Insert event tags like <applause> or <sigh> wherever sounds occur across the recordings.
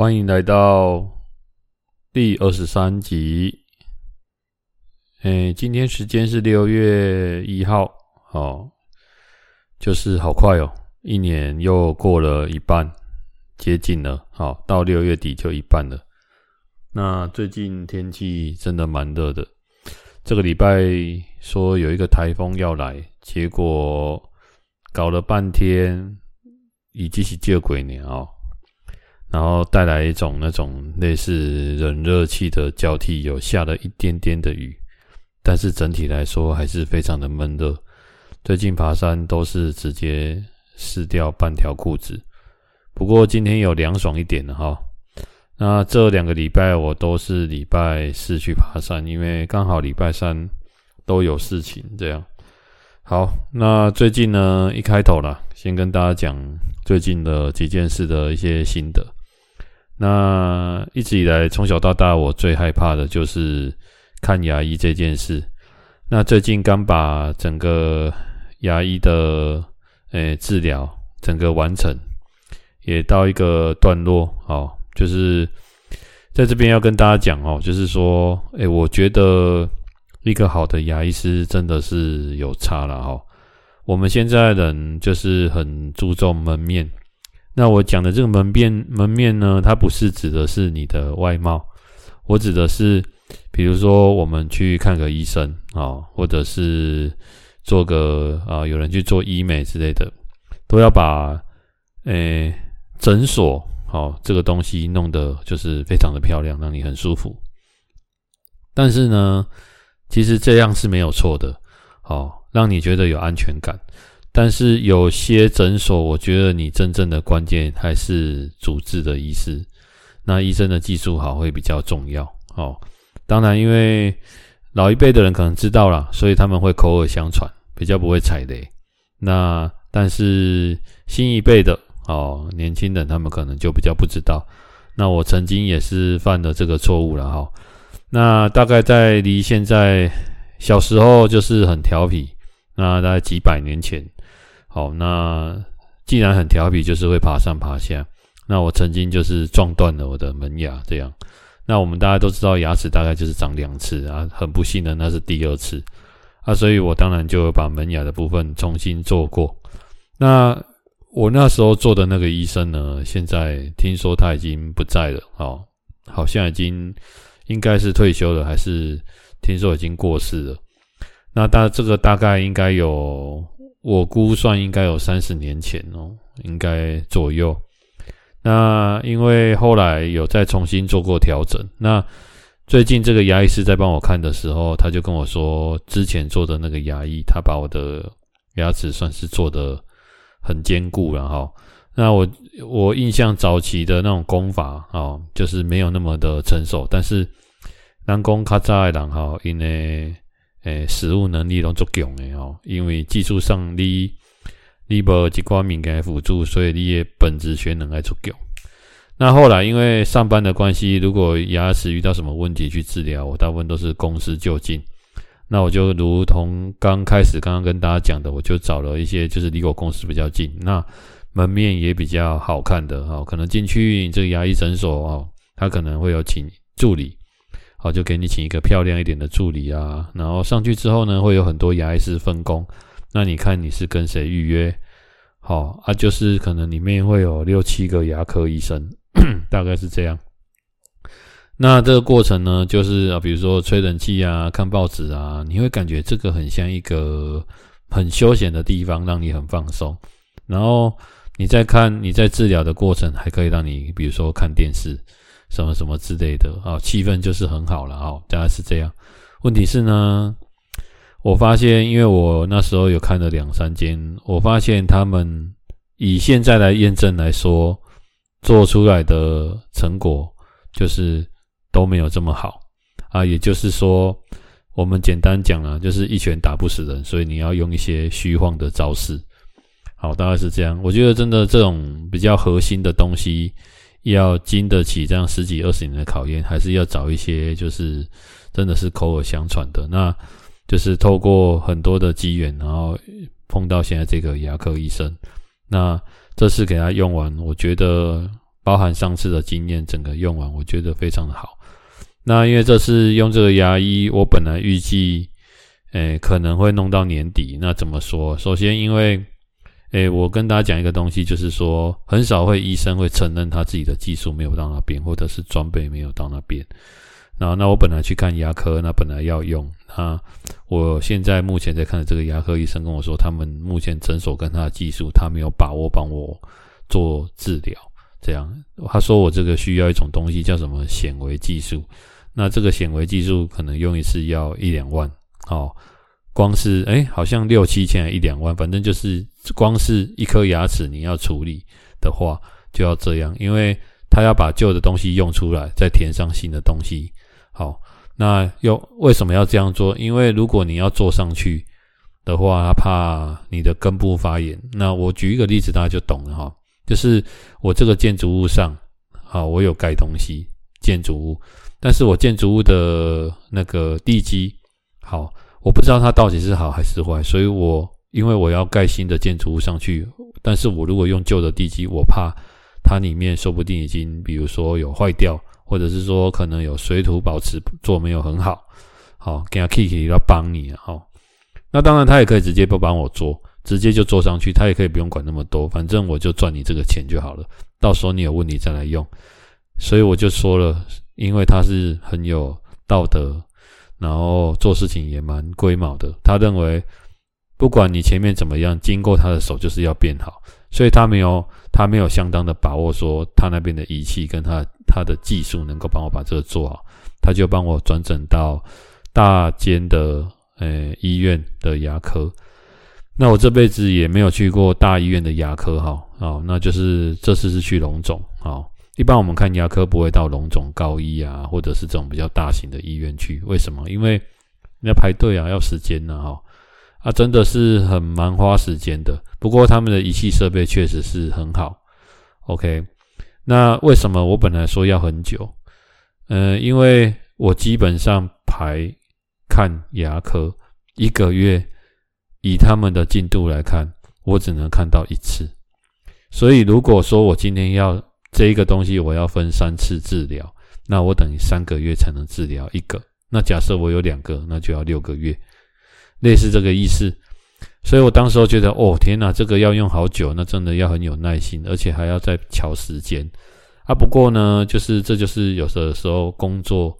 欢迎来到第二十三集。诶，今天时间是六月一号，哦，就是好快哦，一年又过了一半，接近了，好，到六月底就一半了。那最近天气真的蛮热的，这个礼拜说有一个台风要来，结果搞了半天，已经是借鬼年哦。然后带来一种那种类似冷热气的交替，有下了一点点的雨，但是整体来说还是非常的闷热。最近爬山都是直接湿掉半条裤子，不过今天有凉爽一点的哈。那这两个礼拜我都是礼拜四去爬山，因为刚好礼拜三都有事情这样。好，那最近呢，一开头啦，先跟大家讲最近的几件事的一些心得。那一直以来，从小到大，我最害怕的就是看牙医这件事。那最近刚把整个牙医的诶、治疗整个完成，也到一个段落哦。就是在这边要跟大家讲哦，就是说，诶、我觉得一个好的牙医师真的是有差了哈。我们现在人就是很注重门面。那我讲的这个门面门面呢，它不是指的是你的外貌，我指的是，比如说我们去看个医生啊，或者是做个啊，有人去做医美之类的，都要把诶诊所好这个东西弄得就是非常的漂亮，让你很舒服。但是呢，其实这样是没有错的，好，让你觉得有安全感。但是有些诊所，我觉得你真正的关键还是主治的医师，那医生的技术好会比较重要哦。当然，因为老一辈的人可能知道啦，所以他们会口耳相传，比较不会踩雷。那但是新一辈的哦，年轻人他们可能就比较不知道。那我曾经也是犯了这个错误了哈。那大概在离现在小时候就是很调皮，那大概几百年前。好，那既然很调皮，就是会爬上爬下。那我曾经就是撞断了我的门牙，这样。那我们大家都知道，牙齿大概就是长两次啊，很不幸的那是第二次啊，所以我当然就把门牙的部分重新做过。那我那时候做的那个医生呢，现在听说他已经不在了，哦，好像已经应该是退休了，还是听说已经过世了。那大这个大概应该有。我估算应该有三十年前哦，应该左右。那因为后来有再重新做过调整。那最近这个牙医师在帮我看的时候，他就跟我说，之前做的那个牙医，他把我的牙齿算是做得很坚固了哈。那我我印象早期的那种功法哦，就是没有那么的成熟，但是人工较早的人哈，因为。诶，实务能力拢足强的哦，因为技术上你你无一寡敏感辅助，所以你的本质学能还足强。那后来因为上班的关系，如果牙齿遇到什么问题去治疗，我大部分都是公司就近。那我就如同刚开始刚刚跟大家讲的，我就找了一些就是离我公司比较近，那门面也比较好看的哦，可能进去这个牙医诊所哦，他可能会有请助理。好，就给你请一个漂亮一点的助理啊，然后上去之后呢，会有很多牙医师分工。那你看你是跟谁预约？好啊，就是可能里面会有六七个牙科医生，<coughs> 大概是这样。那这个过程呢，就是啊，比如说吹冷气啊，看报纸啊，你会感觉这个很像一个很休闲的地方，让你很放松。然后你在看你在治疗的过程，还可以让你比如说看电视。什么什么之类的啊，气氛就是很好了啊，大概是这样。问题是呢，我发现，因为我那时候有看了两三间，我发现他们以现在来验证来说，做出来的成果就是都没有这么好啊。也就是说，我们简单讲啊，就是一拳打不死人，所以你要用一些虚晃的招式。好，大概是这样。我觉得真的这种比较核心的东西。要经得起这样十几二十年的考验，还是要找一些就是真的是口耳相传的，那就是透过很多的机缘，然后碰到现在这个牙科医生。那这次给他用完，我觉得包含上次的经验，整个用完，我觉得非常的好。那因为这次用这个牙医，我本来预计，诶，可能会弄到年底。那怎么说？首先，因为，诶，我跟大家讲一个东西，就是说，很少会医生会承认他自己的技术没有到那边，或者是装备没有到那边。然后，那我本来去看牙科，那本来要用。那我现在目前在看的这个牙科医生跟我说，他们目前诊所跟他的技术，他没有把握帮我做治疗。这样，他说我这个需要一种东西，叫什么显微技术。那这个显微技术可能用一次要一两万，哦，光是诶好像六七千一两万，反正就是光是一颗牙齿你要处理的话，就要这样，因为他要把旧的东西用出来，再填上新的东西。好，那又为什么要这样做？因为如果你要做上去的话，他怕你的根部发炎。那我举一个例子，大家就懂了哈，就是我这个建筑物上，好，我有盖东西，建筑物。但是我建筑物的那个地基好，我不知道它到底是好还是坏，所以我因为我要盖新的建筑物上去，但是我如果用旧的地基，我怕它里面说不定已经，比如说有坏掉，或者是说可能有水土保持做没有很好，好，给他 Kiki 要帮你好，那当然他也可以直接不帮我做，直接就做上去，他也可以不用管那么多，反正我就赚你这个钱就好了，到时候你有问题再来用，所以我就说了。因为他是很有道德，然后做事情也蛮龟毛的。他认为，不管你前面怎么样，经过他的手就是要变好，所以他没有他没有相当的把握，说他那边的仪器跟他他的技术能够帮我把这个做好，他就帮我转诊到大间的呃医院的牙科。那我这辈子也没有去过大医院的牙科哈，哦，那就是这次是去荣总啊。一般我们看牙科不会到龙总高医啊，或者是这种比较大型的医院去，为什么？因为要排队啊，要时间呐，哈，啊，真的是很蛮花时间的。不过他们的仪器设备确实是很好。OK，那为什么我本来说要很久？呃，因为我基本上排看牙科一个月，以他们的进度来看，我只能看到一次。所以如果说我今天要这一个东西我要分三次治疗，那我等于三个月才能治疗一个。那假设我有两个，那就要六个月，类似这个意思。所以我当时候觉得，哦天哪，这个要用好久，那真的要很有耐心，而且还要再瞧时间啊。不过呢，就是这就是有的时候工作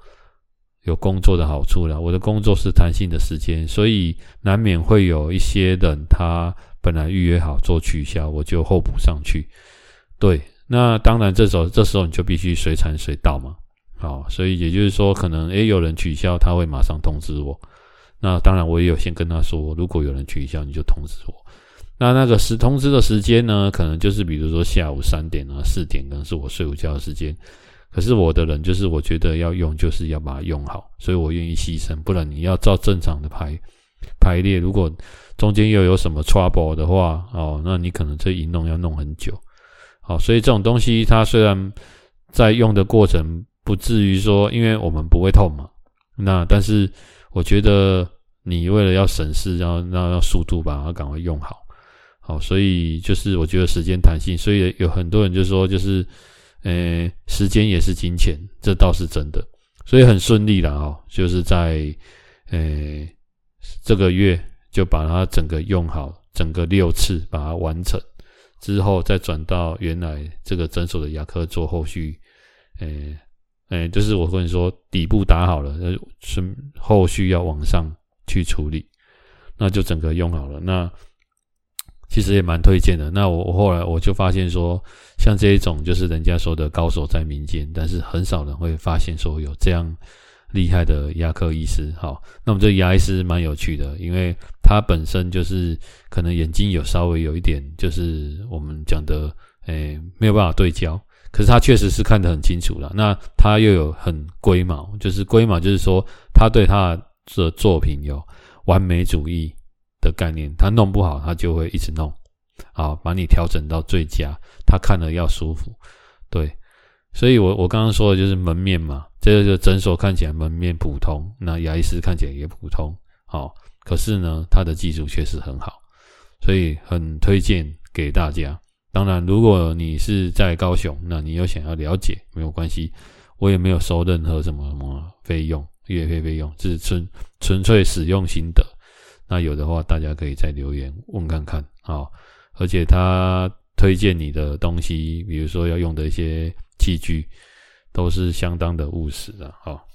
有工作的好处啦。我的工作是弹性的时间，所以难免会有一些人他本来预约好做取消，我就候补上去。对。那当然，这时候这时候你就必须随传随到嘛，好，所以也就是说，可能诶有人取消，他会马上通知我。那当然，我也有先跟他说，如果有人取消，你就通知我。那那个时通知的时间呢，可能就是比如说下午三点啊、四点，可能是我睡午觉的时间。可是我的人就是，我觉得要用，就是要把它用好，所以我愿意牺牲。不然你要照正常的排排列，如果中间又有什么 trouble 的话，哦，那你可能这一弄要弄很久。好，所以这种东西它虽然在用的过程不至于说，因为我们不会痛嘛，那但是我觉得你为了要省事，然后要要速度把它赶快用好，好，所以就是我觉得时间弹性，所以有很多人就说就是，呃，时间也是金钱，这倒是真的，所以很顺利了啊，就是在呃这个月就把它整个用好，整个六次把它完成。之后再转到原来这个诊所的牙科做后续，诶诶，就是我跟你说底部打好了，是后续要往上去处理，那就整个用好了。那其实也蛮推荐的。那我我后来我就发现说，像这一种就是人家说的高手在民间，但是很少人会发现说有这样。厉害的牙科医师，好，那么这牙医师蛮有趣的，因为他本身就是可能眼睛有稍微有一点，就是我们讲的，诶、没有办法对焦，可是他确实是看得很清楚了。那他又有很龟毛，就是龟毛，就是说他对他的作品有完美主义的概念，他弄不好他就会一直弄，好，把你调整到最佳，他看了要舒服，对。所以，我我刚刚说的就是门面嘛，这个诊所看起来门面普通，那牙医师看起来也普通，好，可是呢，他的技术确实很好，所以很推荐给大家。当然，如果你是在高雄，那你又想要了解，没有关系，我也没有收任何什么什么费用，月费费用，是纯纯粹使用心得。那有的话，大家可以再留言问看看啊。而且他推荐你的东西，比如说要用的一些器具，都是相当的务实的。好，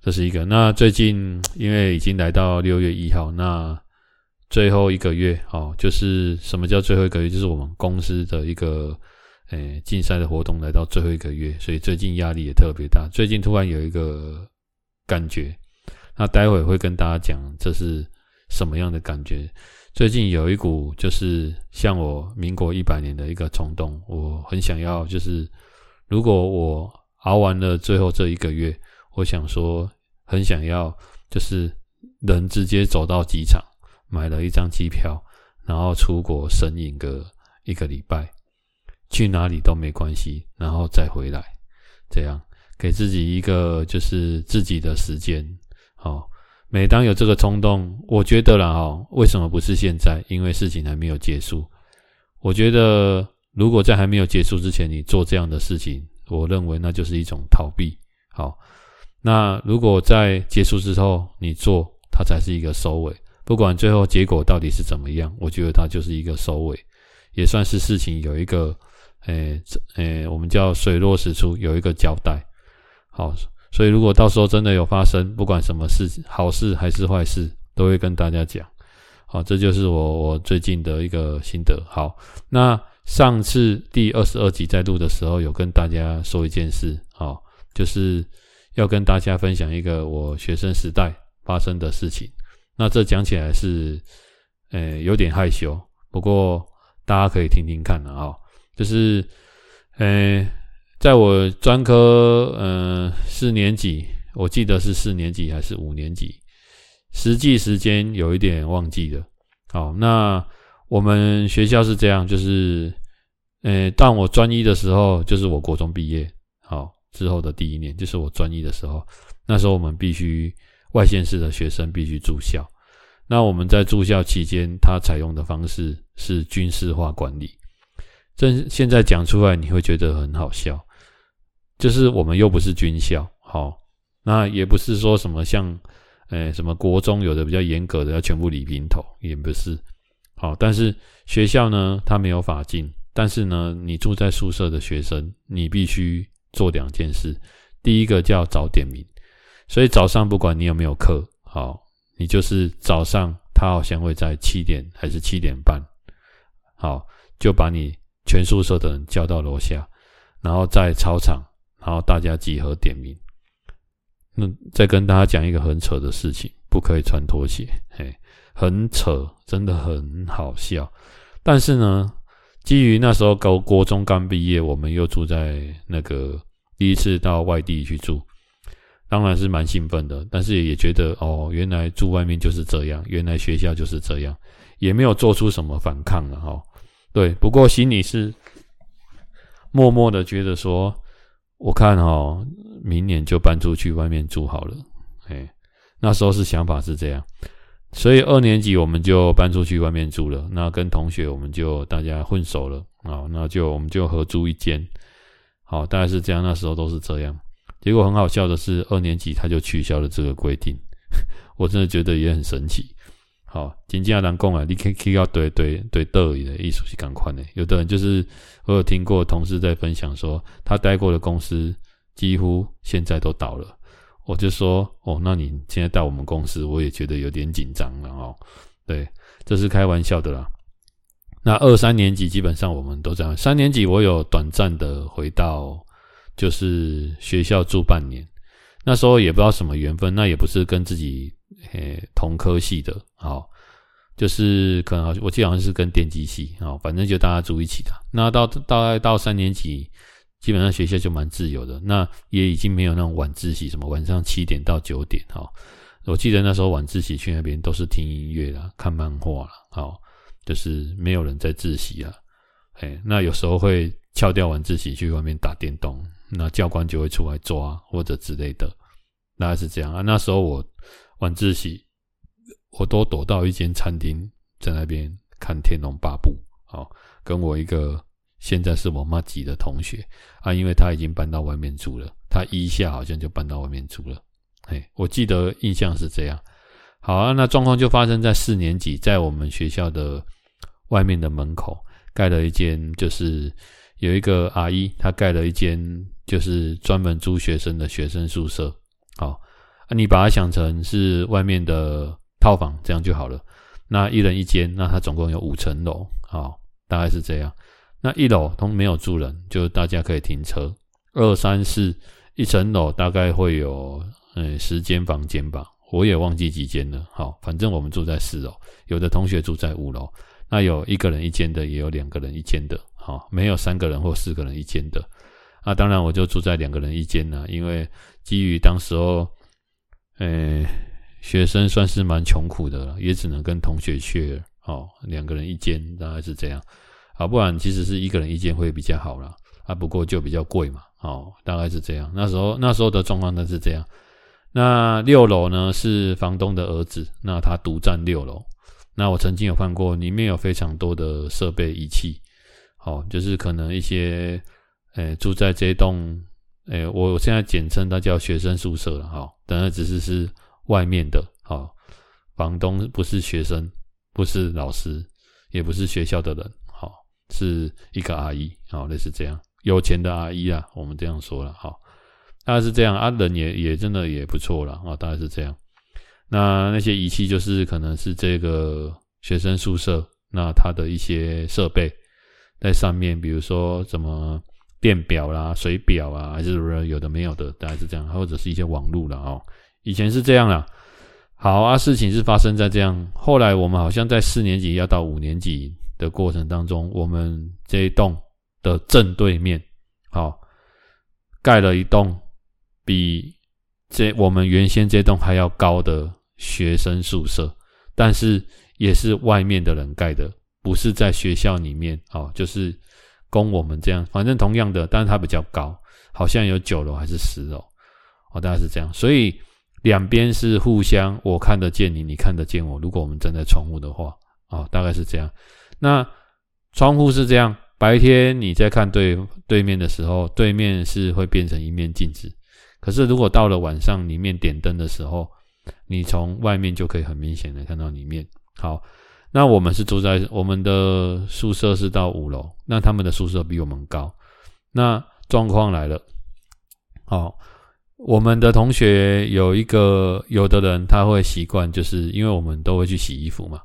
这是一个。那最近 <tsk> 因为已经来到六月一号，那最后一个月，哦，就是什么叫最后一个月？就是我们公司的一个，诶，竞赛的活动来到最后一个月，所以最近压力也特别大。最近突然有一个感觉，那待会会跟大家讲这是什么样的感觉。最近有一股就是像我民国一百年的一个冲动，我很想要，就是如果我熬完了最后这一个月，我想说很想要，就是人直接走到机场。买了一张机票，然后出国神隐个一个礼拜，去哪里都没关系，然后再回来，这样给自己一个就是自己的时间。好，每当有这个冲动，我觉得啦，哦，为什么不是现在？因为事情还没有结束。我觉得如果在还没有结束之前，你做这样的事情，我认为那就是一种逃避。好，那如果在结束之后你做，它才是一个收尾。不管最后结果到底是怎么样，我觉得它就是一个收尾，也算是事情有一个，诶、欸、诶、我们叫水落石出，有一个交代。好，所以如果到时候真的有发生，不管什么事，好事还是坏事，都会跟大家讲。好，这就是我我最近的一个心得。好，那上次第二十二集在录的时候，有跟大家说一件事，哦，就是要跟大家分享一个我学生时代发生的事情。那这讲起来是，呃，有点害羞，不过大家可以听听看的啊。就是，呃，在我专科，呃，四年级，我记得是四年级还是五年级，实际时间有一点忘记了。好，那我们学校是这样，就是，呃，当我专一的时候，就是我国中毕业，好，之后的第一年，就是我专一的时候，那时候我们必须。外县市的学生必须住校，那我们在住校期间，他采用的方式是军事化管理。这现在讲出来，你会觉得很好笑，就是我们又不是军校，好，那也不是说什么像，诶，什么国中有的比较严格的要全部理平头，也不是，好，但是学校呢，它没有法禁，但是呢，你住在宿舍的学生，你必须做两件事，第一个叫早点名。所以早上不管你有没有课，好，你就是早上他好像会在七点还是七点半，好，就把你全宿舍的人叫到楼下，然后在操场，然后大家集合点名。那再跟大家讲一个很扯的事情，不可以穿拖鞋，嘿，很扯，真的很好笑。但是呢，基于那时候高国中刚毕业，我们又住在那个第一次到外地去住。当然是蛮兴奋的，但是也觉得哦，原来住外面就是这样，原来学校就是这样，也没有做出什么反抗了哈。对，不过心里是默默的觉得说，我看哈，明年就搬出去外面住好了。哎，那时候是想法是这样，所以二年级我们就搬出去外面住了。那跟同学我们就大家混熟了啊，那就我们就合租一间。好，大概是这样，那时候都是这样。结果很好笑的是，二年级他就取消了这个规定，<laughs> 我真的觉得也很神奇。好，紧接着人讲啊，你可以要对对对德语的意思是赶快呢。有的人就是我有听过同事在分享说，他待过的公司几乎现在都倒了。我就说哦，那你现在到我们公司，我也觉得有点紧张了哦。对，这是开玩笑的啦。那二三年级基本上我们都这样，三年级我有短暂的回到。就是学校住半年，那时候也不知道什么缘分，那也不是跟自己诶同科系的，好，就是可能我记得好像是跟电机系，好，反正就大家住一起的。那到大概到三年级，基本上学校就蛮自由的，那也已经没有那种晚自习，什么晚上七点到九点，好，我记得那时候晚自习去那边都是听音乐啦、看漫画啦，好，就是没有人在自习啊，诶，那有时候会翘掉晚自习去外面打电动。那教官就会出来抓或者之类的，大概是这样啊。那时候我晚自习，我都躲到一间餐厅，在那边看《天龙八部》。哦，跟我一个现在是我妈级的同学啊，因为他已经搬到外面住了，他一下好像就搬到外面住了。哎，我记得印象是这样。好啊，那状况就发生在四年级，在我们学校的外面的门口盖了一间，就是有一个阿姨，她盖了一间，就是专门租学生的学生宿舍。好，啊，你把它想成是外面的套房，这样就好了。那一人一间，那它总共有五层楼，好，大概是这样。那一楼都没有住人，就大家可以停车。二三四一层楼大概会有嗯十间房间吧，我也忘记几间了。好，反正我们住在四楼，有的同学住在五楼。那有一个人一间的，也有两个人一间的。好，没有三个人或四个人一间的。那当然我就住在两个人一间了，因为基于当时候，诶学生算是蛮穷苦的了，也只能跟同学 share。好，两个人一间大概是这样。啊，不然其实是一个人一间会比较好啦。啊，不过就比较贵嘛，哦，大概是这样。那时候那时候的状况呢是这样。那六楼呢是房东的儿子，那他独占六楼。那我曾经有看过，里面有非常多的设备仪器，哦，就是可能一些，诶，住在这栋，诶，我现在简称它叫学生宿舍了，哈，当然只是是外面的，哦，房东不是学生，不是老师，也不是学校的人。是一个阿姨，好，类似这样有钱的阿姨啊，我们这样说了，好，大概是这样啊，人也也真的也不错了啊，大概是这样。那那些仪器就是可能是这个学生宿舍，那它的一些设备在上面，比如说什么电表啦、水表啊，还是有的没有的，大概是这样，或者是一些网路了哦。以前是这样啦。好啊，事情是发生在这样，后来我们好像在四年级要到五年级。的过程当中，我们这一栋的正对面，好，盖了一栋比这我们原先这栋还要高的学生宿舍，但是也是外面的人盖的，不是在学校里面，哦，就是供我们这样，反正同样的，但是它比较高，好像有九楼还是十楼，哦，大概是这样，所以两边是互相，我看得见你，你看得见我，如果我们站在窗户的话，哦，大概是这样。那窗户是这样，白天你在看对对面的时候，对面是会变成一面镜子。可是如果到了晚上，里面点灯的时候，你从外面就可以很明显的看到里面。好，那我们是住在我们的宿舍是到五楼，那他们的宿舍比我们高。那状况来了，好，我们的同学有一个，有的人他会习惯，就是因为我们都会去洗衣服嘛。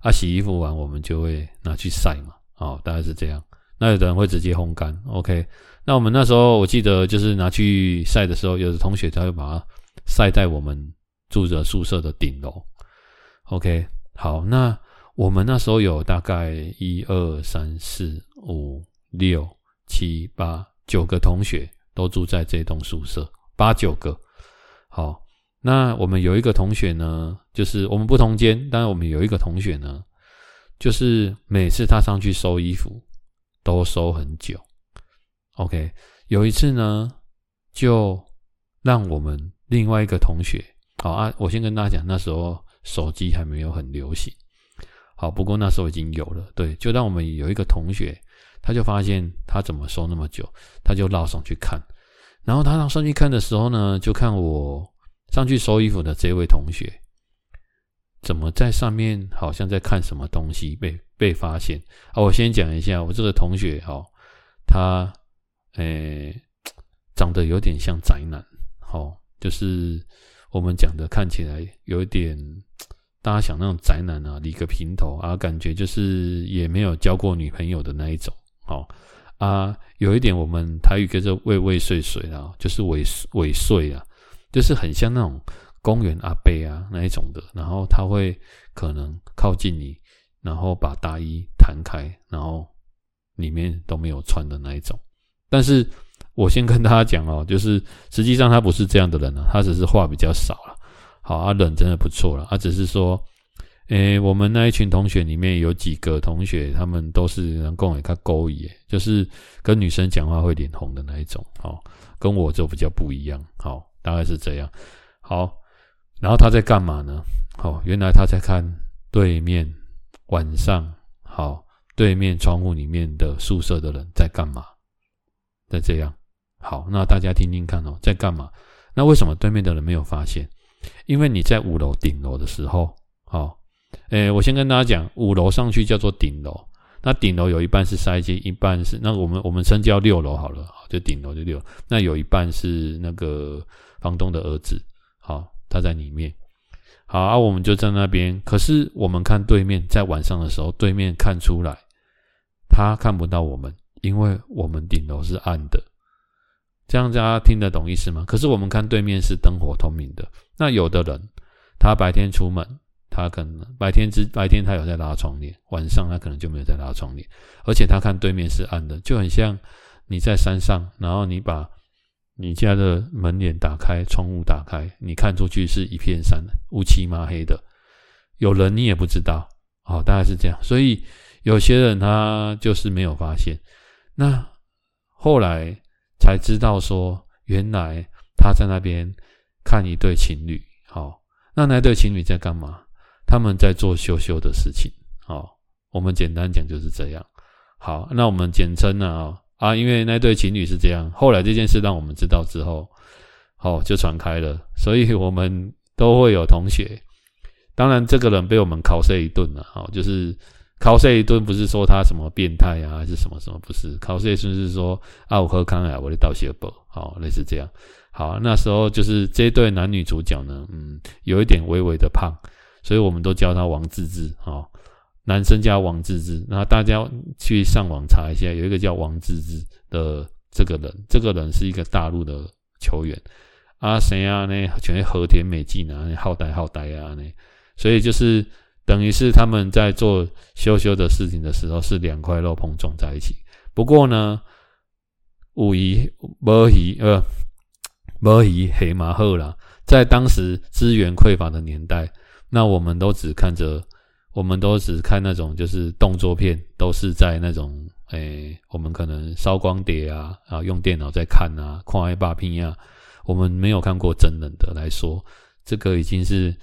啊，洗衣服完我们就会拿去晒嘛，哦，大概是这样。那有的人会直接烘干，OK。那我们那时候我记得就是拿去晒的时候，有的同学他会把它晒在我们住着宿舍的顶楼，OK。好，那我们那时候有大概一二三四五六七八九个同学都住在这栋宿舍，八九个，好。那我们有一个同学呢，就是我们不同间，但是我们有一个同学呢，就是每次他上去收衣服都收很久。OK，有一次呢，就让我们另外一个同学，好啊，我先跟大家讲，那时候手机还没有很流行，好，不过那时候已经有了，对，就让我们有一个同学，他就发现他怎么收那么久，他就绕上去看，然后他绕上去看的时候呢，就看我。上去收衣服的这位同学，怎么在上面好像在看什么东西被被发现啊？我先讲一下，我这个同学哈，他诶长得有点像宅男，好，就是我们讲的看起来有一点大家想那种宅男啊，理个平头啊，感觉就是也没有交过女朋友的那一种，好啊，有一点我们台语叫做畏畏缩缩啊，就是尾尾睡啊。就是很像那种公园阿伯啊那一种的，然后他会可能靠近你，然后把大衣弹开，然后里面都没有穿的那一种。但是我先跟大家讲哦，就是实际上他不是这样的人啊，他只是话比较少了。好，啊人真的不错了，他只是说，诶，我们那一群同学里面有几个同学，他们都是能够给他勾引，就是跟女生讲话会脸红的那一种。好，跟我就比较不一样。好。大概是这样，好，然后他在干嘛呢？好，原来他在看对面晚上，好，对面窗户里面的宿舍的人在干嘛？在这样。好，那大家听听看哦，在干嘛？那为什么对面的人没有发现？因为你在五楼顶楼的时候，好，诶，我先跟大家讲，五楼上去叫做顶楼。那顶楼有一半是筛阶，一半是那我们我们称叫六楼好了，就顶楼就六。那有一半是那个房东的儿子，好，他在里面。好啊，我们就在那边。可是我们看对面，在晚上的时候，对面看出来，他看不到我们，因为我们顶楼是暗的。这样大家听得懂意思吗？可是我们看对面是灯火通明的。那有的人，他白天出门。他可能白天之白天他有在拉窗帘，晚上他可能就没有在拉窗帘，而且他看对面是暗的，就很像你在山上，然后你把你家的门帘打开，窗户打开，你看出去是一片山，乌漆嘛黑的，有人你也不知道，好，大概是这样。所以有些人他就是没有发现，那后来才知道说，原来他在那边看一对情侣，好，那那对情侣在干嘛？他们在做羞羞的事情，好，我们简单讲就是这样。好，那我们简称呢啊，啊因为那对情侣是这样，后来这件事让我们知道之后，好，就传开了，所以我们都会有同学。当然，这个人被我们拷碎一顿了，好，就是拷碎一顿，不是说他什么变态啊，还是什么什么，不是拷碎，就是说啊，我喝康啊，我的道谢宝，好，类似这样。好，那时候就是这对男女主角呢，嗯，有一点微微的胖。所以我们都叫他王治郅，哦，男生叫王治郅。那大家去上网查一下，有一个叫王治郅的这个人，这个人是一个大陆的球员。啊，谁啊？呢，全是和田美纪啊，好呆好呆啊，呢。所以就是等于是他们在做羞羞的事情的时候，是两块肉碰撞在一起。不过呢，有鱼没鱼，呃，没鱼黑马后啦，在当时资源匮乏的年代。那我们都只看着，我们都只看那种就是动作片，都是在那种诶、我们可能烧光碟啊，啊，用电脑在看啊，看爱霸拼啊，我们没有看过真人的来说，这个已经是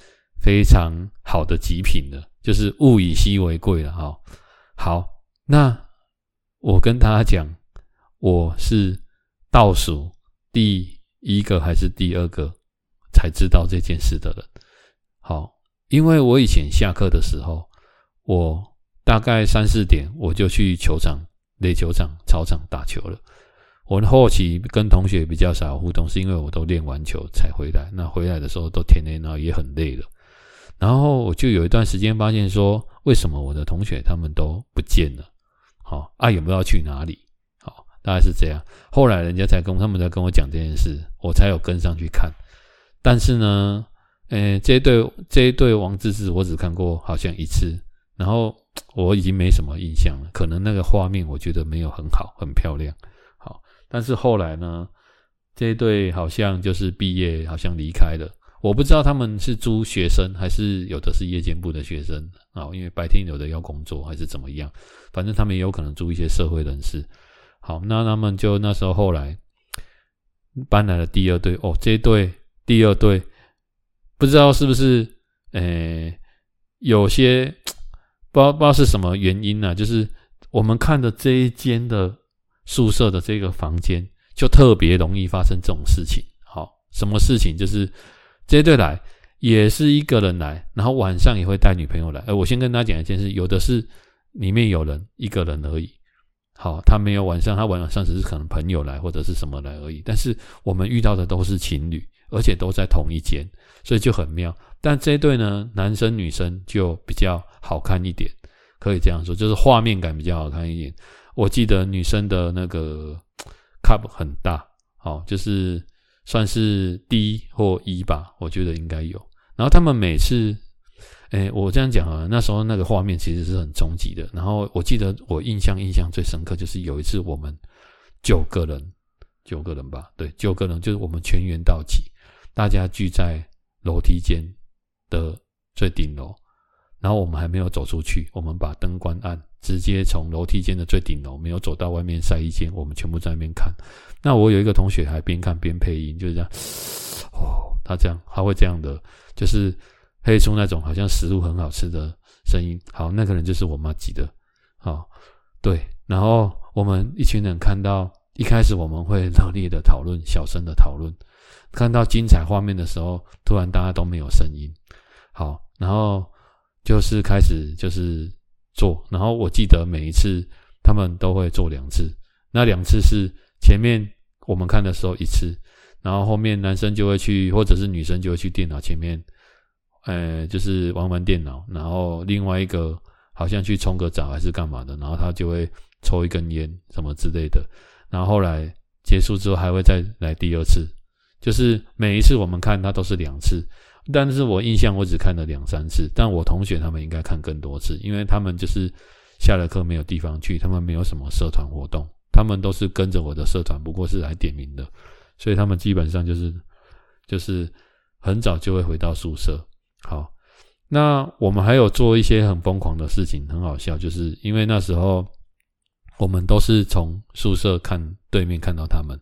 非常好的极品了，就是物以稀为贵了哈。好，那我跟大家讲，我是倒数第一个还是第二个才知道这件事的人？好。因为我以前下课的时候，我大概三四点我就去球场、垒球场、操场打球了。我后期跟同学比较少互动，是因为我都练完球才回来。那回来的时候都天黑，然后也很累了。然后我就有一段时间发现说，为什么我的同学他们都不见了？好啊，有没有要去哪里？好，大概是这样。后来人家才跟他们在跟我讲这件事，我才有跟上去看。但是呢。诶、这一对这一对王治郅，我只看过好像一次，然后我已经没什么印象了。可能那个画面我觉得没有很好，很漂亮。好，但是后来呢，这一对好像就是毕业，好像离开了。我不知道他们是租学生，还是有的是夜间部的学生啊？因为白天有的要工作，还是怎么样？反正他们也有可能租一些社会人士。好，那他们就那时候后来搬来了第二对哦，这一对第二对。不知道是不是，诶、有些不知道不知道是什么原因呢、就是我们看的这一间的宿舍的这个房间，就特别容易发生这种事情。好，什么事情？就是这一对来也是一个人来，然后晚上也会带女朋友来。哎，我先跟大家讲一件事，有的是里面有人一个人而已。好，他没有晚上，他晚上只是可能朋友来或者是什么来而已。但是我们遇到的都是情侣。而且都在同一间，所以就很妙。但这一对呢，男生女生就比较好看一点，可以这样说，就是画面感比较好看一点。我记得女生的那个 <tsk> cup 很大，好，就是算是 D 或 E 吧，我觉得应该有。然后他们每次，诶，我这样讲啊，那时候那个画面其实是很冲击的。然后我记得我印象印象最深刻就是有一次我们九个人，九个人吧，对，九个人就是我们全员到齐。大家聚在楼梯间的最顶楼，然后我们还没有走出去，我们把灯关暗，直接从楼梯间的最顶楼没有走到外面晒衣间，我们全部在那边看。那我有一个同学还边看边配音，就是这样，哦，他这样，他会这样的，就是配出那种好像食物很好吃的声音。好，那个人就是我麻吉的，好，对，然后我们一群人看到，一开始我们会热烈的讨论，小声的讨论，看到精彩画面的时候，突然大家都没有声音，好，然后就是开始就是做，然后我记得每一次他们都会做两次，那两次是前面我们看的时候一次，然后后面男生就会去，或者是女生就会去电脑前面。呃，就是玩玩电脑，然后另外一个好像去冲个澡还是干嘛的，然后他就会抽一根烟什么之类的，然后后来结束之后还会再来第二次，就是每一次我们看他都是两次，但是我印象我只看了两三次，但我同学他们应该看更多次，因为他们就是下了课没有地方去，他们没有什么社团活动，他们都是跟着我的社团，不过是来点名的，所以他们基本上就是就是很早就会回到宿舍。好，那我们还有做一些很疯狂的事情，很好笑，就是因为那时候我们都是从宿舍看对面看到他们，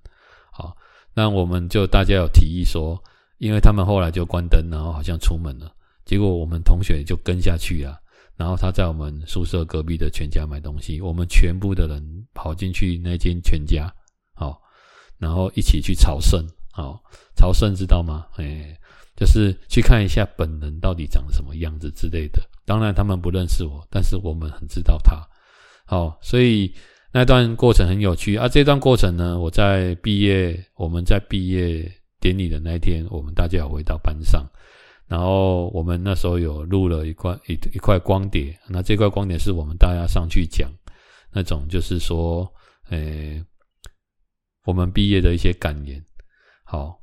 那我们就大家有提议说，因为他们后来就关灯，然后好像出门了，结果我们同学就跟下去啊，然后他在我们宿舍隔壁的全家买东西，我们全部的人跑进去那间全家，好，然后一起去朝圣，好，朝圣知道吗？哎。就是去看一下本人到底长什么样子之类的。当然他们不认识我，但是我们很知道他。好，所以那段过程很有趣啊。这段过程呢，我在毕业，我们在毕业典礼的那一天，我们大家有回到班上，然后我们那时候有录了一块一一块光碟。那这块光碟是我们大家上去讲那种，就是说，诶，我们毕业的一些感言。好。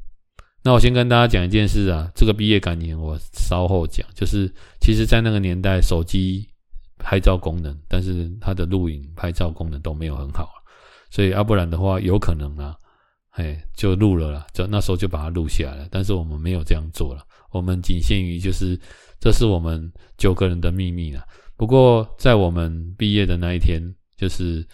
那我先跟大家讲一件事啊，这个毕业感言我稍后讲。就是其实，在那个年代，手机拍照功能，但是它的录影拍照功能都没有很好，所以要不然的话，有可能啊，哎，就录了啦，就那时候就把它录下来了。但是我们没有这样做了，我们仅限于就是这是我们九个人的秘密啦。不过在我们毕业的那一天，就是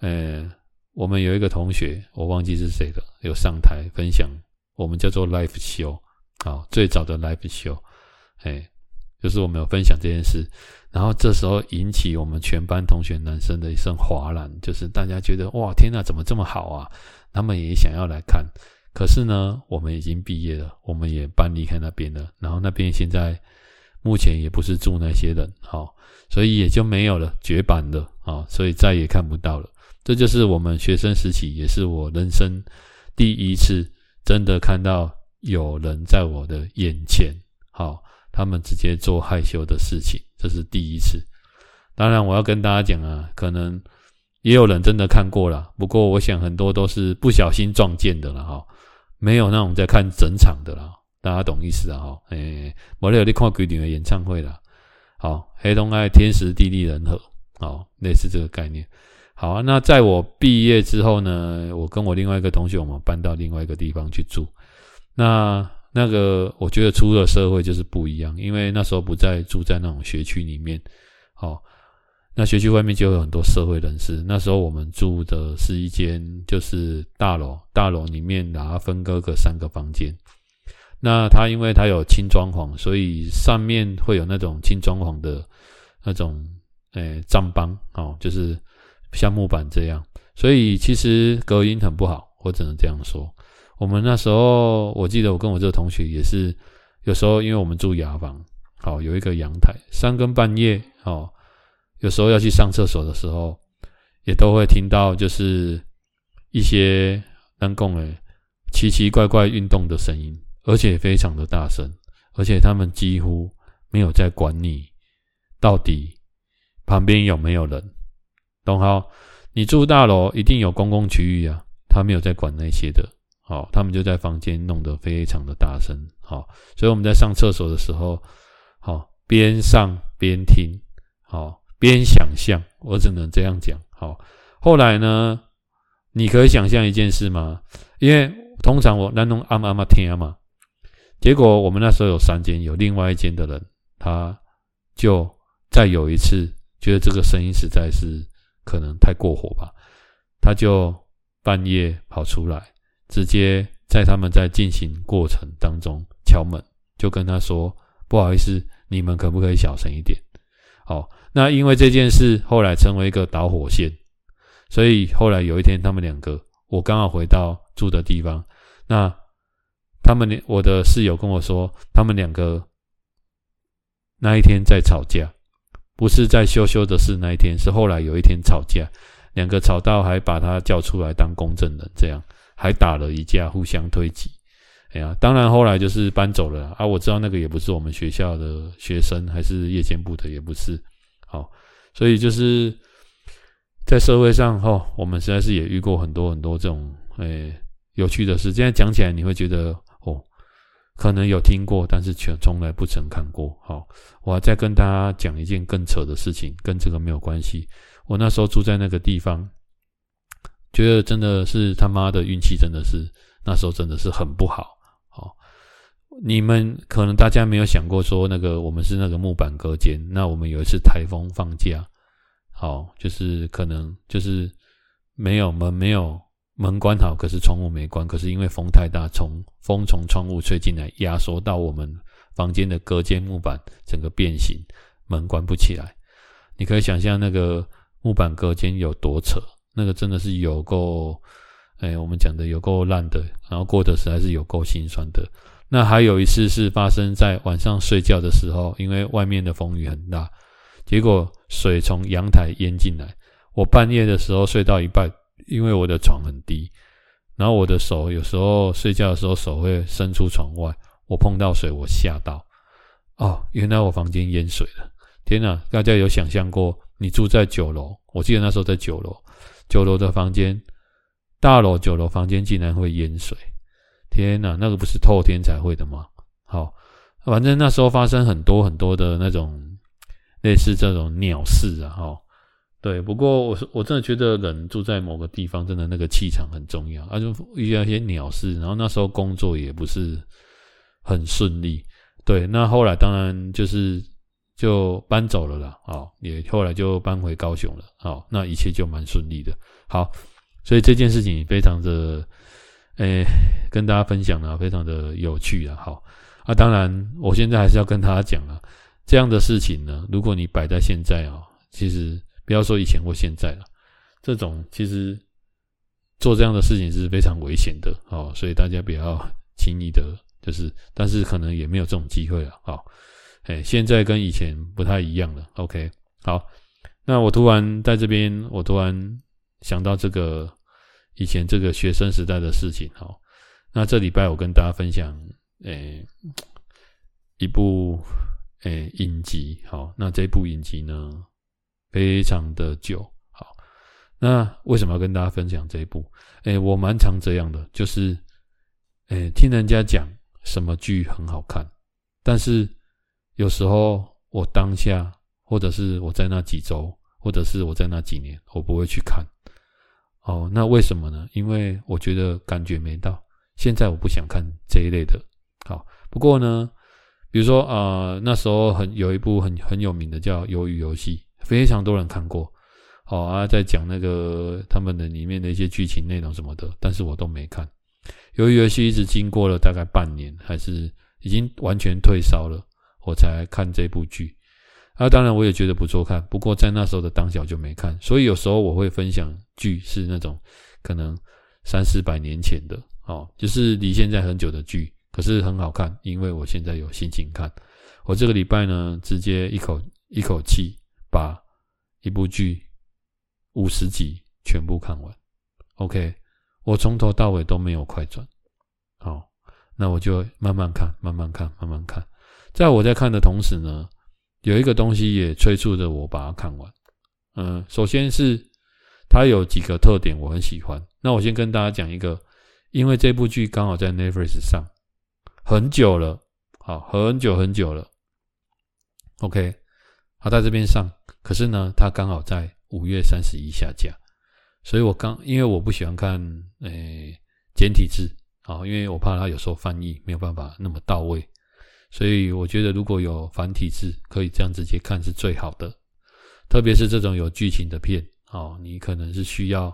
呃，我们有一个同学，我忘记是谁了，有上台分享。我们叫做 live show，好，最早的 live show，哎，就是我们有分享这件事，然后这时候引起我们全班同学男生的一声哗然，就是大家觉得哇，天哪，怎么这么好啊？他们也想要来看，可是呢，我们已经毕业了，我们也搬离开那边了，然后那边现在目前也不是住那些人，好，所以也就没有了，绝版了啊，所以再也看不到了。这就是我们学生时期，也是我人生第一次。真的看到有人在我的眼前，好，他们直接做害羞的事情，这是第一次。当然，我要跟大家讲啊，可能也有人真的看过了，不过我想很多都是不小心撞见的了哈，没有那种在看整场的了，大家懂意思啊哈？诶，我有在看鬼女的演唱会了，好，黑洞爱天时地利人和，好，类似这个概念。好啊，那在我毕业之后呢，我跟我另外一个同学，我们搬到另外一个地方去住。那那个，我觉得出了社会就是不一样，因为那时候不再住在那种学区里面。好，那学区外面就有很多社会人士。那时候我们住的是一间就是大楼，大楼里面然后分割个三个房间。那它因为它有轻装潢，所以上面会有那种轻装潢的那种诶帐帮哦，就是。像木板这样，所以其实隔音很不好，我只能这样说。我们那时候，我记得我跟我这个同学也是，有时候因为我们住雅房，好有一个阳台，三更半夜哦，有时候要去上厕所的时候，也都会听到就是一些人共诶奇奇怪怪运动的声音，而且非常的大声，而且他们几乎没有在管你到底旁边有没有人。懂好，你住大楼一定有公共区域啊，他没有在管那些的，好，他们就在房间弄得非常的大声，好，所以我们在上厕所的时候，好，边上边听，好，边想象，我只能这样讲，好，后来呢，你可以想象一件事吗？因为通常我那弄阿妈阿妈听嘛，结果我们那时候有三间，有另外一间的人，他就再有一次觉得这个声音实在是。可能太过火吧，他就半夜跑出来，直接在他们在进行过程当中敲门，就跟他说：“不好意思，你们可不可以小声一点？”好，那因为这件事后来成为一个导火线，所以后来有一天他们两个，我刚好回到住的地方，那他们我的室友跟我说，他们两个那一天在吵架，不是在羞羞的事那一天，是后来有一天吵架，两个吵到还把他叫出来当公证人，这样还打了一架，互相推挤。哎呀，当然后来就是搬走了啊！我知道那个也不是我们学校的学生，还是夜间部的，也不是。好，所以就是在社会上哈、哦，我们实在是也遇过很多很多这种诶有趣的事。现在讲起来，你会觉得哦，可能有听过，但是却从来不曾看过。好，我再跟大家讲一件更扯的事情，跟这个没有关系。我那时候住在那个地方，觉得真的是他妈的运气，真的是那时候真的是很不好哦。你们可能大家没有想过说，那个我们是那个木板隔间，那我们有一次台风放假，好，就是可能就是没有门，没有门关好，可是窗户没关，可是因为风太大，从风从窗户吹进来，压缩到我们房间的隔间木板，整个变形，门关不起来。你可以想象那个木板隔间有多扯，那个真的是有够，哎，我们讲的有够烂的，然后过得实在是有够心酸的。那还有一次是发生在晚上睡觉的时候，因为外面的风雨很大，结果水从阳台淹进来。我半夜的时候睡到一半，因为我的床很低，然后我的手有时候睡觉的时候手会伸出床外，我碰到水，我吓到，哦，原来我房间淹水了！天哪，大家有想象过你住在九楼？我记得那时候在九楼，九楼的房间，大楼九楼房间竟然会淹水。天呐，那个不是透天才会的吗？好，反正那时候发生很多很多的那种类似这种鸟事啊，哈，对。不过我我真的觉得人住在某个地方，真的那个气场很重要。啊，就遇到一些鸟事，然后那时候工作也不是很顺利，对。那后来当然就是就搬走了啦，啊，也后来就搬回高雄了，好，那一切就蛮顺利的。好，所以这件事情非常的。诶、跟大家分享了，非常的有趣啊！好啊，当然，我现在还是要跟大家讲啊，这样的事情呢，如果你摆在现在啊，其实不要说以前或现在了，这种其实做这样的事情是非常危险的哦，所以大家不要轻易的，就是，但是可能也没有这种机会了，好，诶，现在跟以前不太一样了，OK，好，那我突然在这边，我突然想到这个。以前这个学生时代的事情，好，那这礼拜我跟大家分享，诶、欸，一部诶、欸、影集，好，那这部影集呢，非常的久，好，那为什么要跟大家分享这一部？诶、欸，我蛮常这样的，就是，诶、欸，听人家讲什么剧很好看，但是有时候我当下，或者是我在那几周，或者是我在那几年，我不会去看。哦，那为什么呢？因为我觉得感觉没到。现在我不想看这一类的。好，不过呢，比如说啊、那时候很有一部很很有名的叫《鱿鱼游戏》，非常多人看过。好啊，在讲那个他们的里面的一些剧情内容什么的，但是我都没看。鱿鱼游戏一直经过了大概半年，还是已经完全退烧了，我才看这部剧。啊，当然我也觉得不错看，不过在那时候的当小就没看，所以有时候我会分享剧是那种可能三四百年前的哦，就是离现在很久的剧，可是很好看，因为我现在有心情看。我这个礼拜呢，直接一口一口气把一部剧五十集全部看完。OK，我从头到尾都没有快转，好，那我就慢慢看，慢慢看，慢慢看。在我在看的同时呢。有一个东西也催促着我把它看完，嗯，首先是它有几个特点我很喜欢。那我先跟大家讲一个，因为这部剧刚好在 Netflix 上很久了，好，很久很久了。OK，它在这边上，可是呢，它刚好在五月三十一下架，所以我刚因为我不喜欢看诶简体字，啊，因为我怕它有时候翻译没有办法那么到位。所以我觉得如果有繁体字，可以这样直接看是最好的。特别是这种有剧情的片，哦，你可能是需要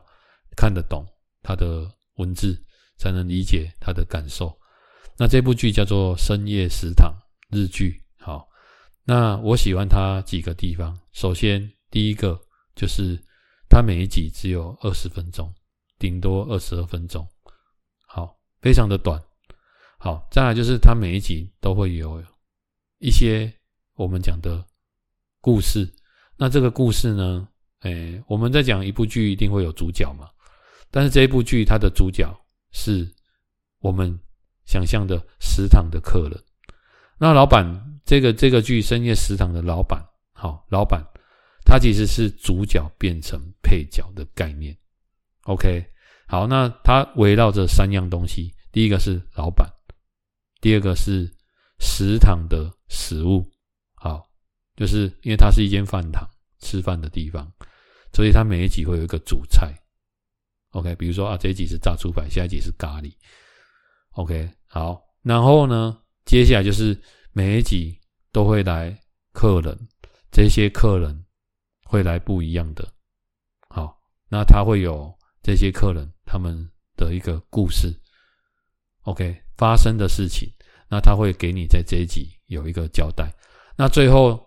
看得懂它的文字，才能理解它的感受。那这部剧叫做《深夜食堂》日剧，好，那我喜欢它几个地方。首先，第一个就是它每一集只有二十分钟，顶多二十二分钟，好，非常的短。好，再来就是它每一集都会有一些我们讲的故事。那这个故事呢，诶，我们在讲一部剧一定会有主角嘛，但是这一部剧它的主角是我们想象的食堂的客人。那老板这个这个剧深夜食堂的老板，好，老板他其实是主角变成配角的概念。OK，好，那他围绕着三样东西，第一个是老板。第二个是食堂的食物，好，就是因为它是一间饭堂，吃饭的地方，所以它每一集会有一个主菜。OK，比如说啊，这一集是炸猪排，下一集是咖喱。OK，好，然后呢，接下来就是每一集都会来客人，这些客人会来不一样的，好，那他会有这些客人他们的一个故事。OK。发生的事情，那他会给你在这一集有一个交代。那最后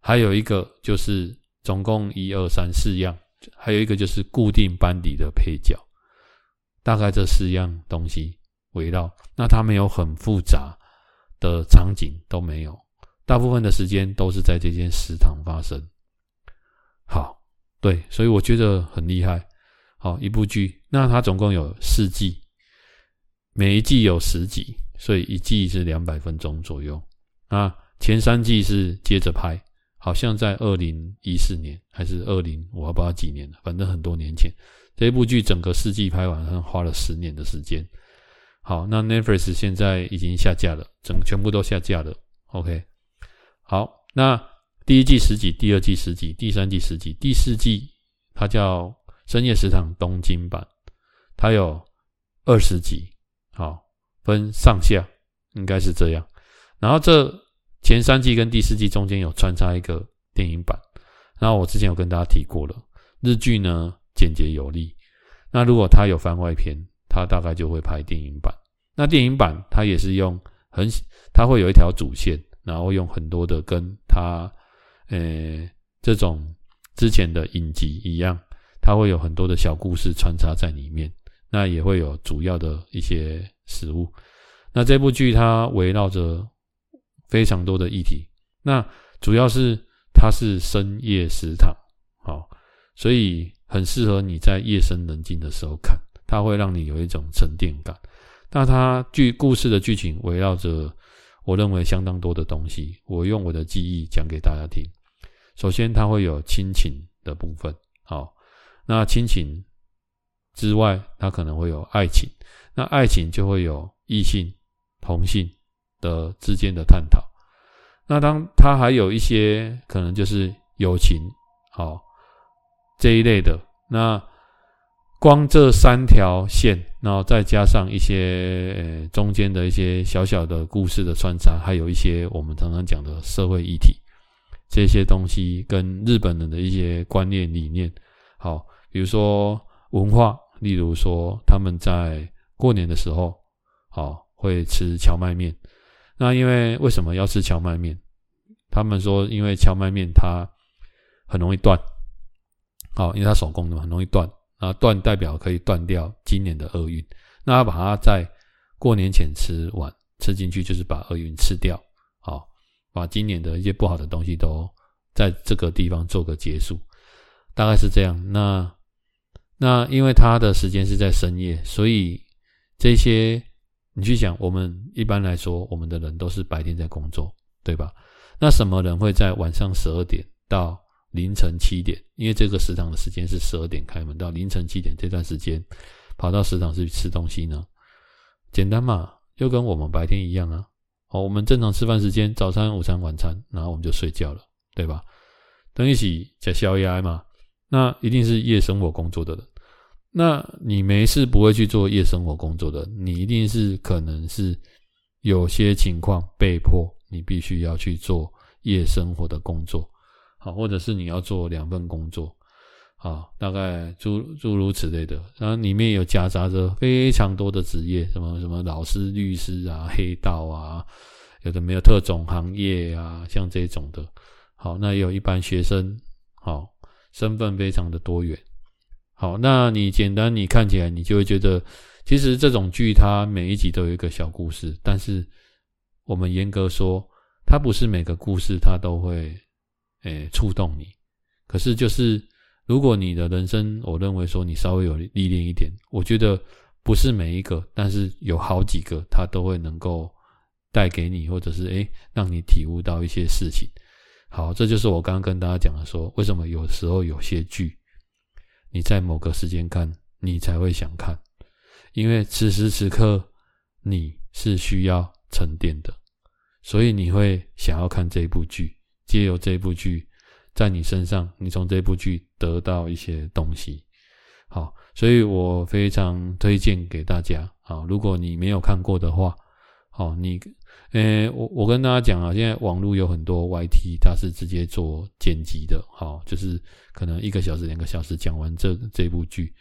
还有一个就是总共一二三四样，还有一个就是固定班底的配角，大概这四样东西围绕。那他没有很复杂的场景都没有，大部分的时间都是在这间食堂发生。好，对，所以我觉得很厉害。好，一部剧，那它总共有四季。每一季有十集，所以一季是两百分钟左右。啊，前三季是接着拍，好像在二零一四年还是二零，我不知道几年了，反正很多年前。这部剧整个四季拍完，好像花了十年的时间。好，那 Netflix 现在已经下架了，整全部都下架了。OK，好，那第一季十集，第二季十集，第三季十集，第四季它叫《深夜食堂》东京版，它有二十集。好，分上下，应该是这样。然后这前三季跟第四季中间有穿插一个电影版。然后我之前有跟大家提过了，日剧呢简洁有力。那如果他有番外篇，他大概就会拍电影版。那电影版他也是用很，他会有一条主线，然后用很多的跟他呃这种之前的影集一样，它会有很多的小故事穿插在里面。那也会有主要的一些食物。那这部剧它围绕着非常多的议题。那主要是它是深夜食堂，好，所以很适合你在夜深人静的时候看，它会让你有一种沉淀感。那它剧故事的剧情围绕着我认为相当多的东西，我用我的记忆讲给大家听。首先，它会有亲情的部分，好，那亲情。之外，他可能会有爱情，那爱情就会有异性、同性的之间的探讨。那当他还有一些可能就是友情，好这一类的。那光这三条线，然后再加上一些呃中间的一些小小的故事的穿插，还有一些我们常常讲的社会议题，这些东西跟日本人的一些观念理念，好，比如说文化。例如说，他们在过年的时候，好会吃荞麦面。那因为为什么要吃荞麦面？他们说，因为荞麦面它很容易断，好，因为它手工的嘛，很容易断。啊，断代表可以断掉今年的厄运。那把它在过年前吃完，吃进去就是把厄运吃掉，好，把今年的一些不好的东西都在这个地方做个结束，大概是这样。那。那因为他的时间是在深夜，所以这些你去想，我们一般来说，我们的人都是白天在工作，对吧？那什么人会在晚上十二点到凌晨七点？因为这个食堂的时间是十二点开门到凌晨七点这段时间，跑到食堂去吃东西呢？简单嘛，就跟我们白天一样啊。哦，我们正常吃饭时间，早餐、午餐、晚餐，然后我们就睡觉了，对吧？等一起吃宵夜嘛。那一定是夜生活工作的人。那你没事不会去做夜生活工作的，你一定是可能是有些情况被迫你必须要去做夜生活的工作，好，或者是你要做两份工作，好，大概诸诸如此类的。然后里面有夹杂着非常多的职业，什么什么老师、律师啊、黑道啊，有的没有特种行业啊，像这种的。好，那有一般学生，好，身份非常的多元。好，那你简单你看起来，你就会觉得，其实这种剧它每一集都有一个小故事，但是我们严格说，它不是每个故事它都会，诶，触动你。可是就是，如果你的人生，我认为说你稍微有历练一点，我觉得不是每一个，但是有好几个，它都会能够带给你，或者是诶，让你体悟到一些事情。好，这就是我刚刚跟大家讲的，说为什么有时候有些剧，你在某个时间看，你才会想看，因为此时此刻你是需要沉淀的，所以你会想要看这部剧，借由这部剧。在你身上，你从这部剧得到一些东西，好，所以我非常推荐给大家。好，如果你没有看过的话，好，你，呃，我我跟大家讲啊，现在网络有很多 YT，它是直接做剪辑的，好，就是可能一个小时、两个小时讲完这这部剧，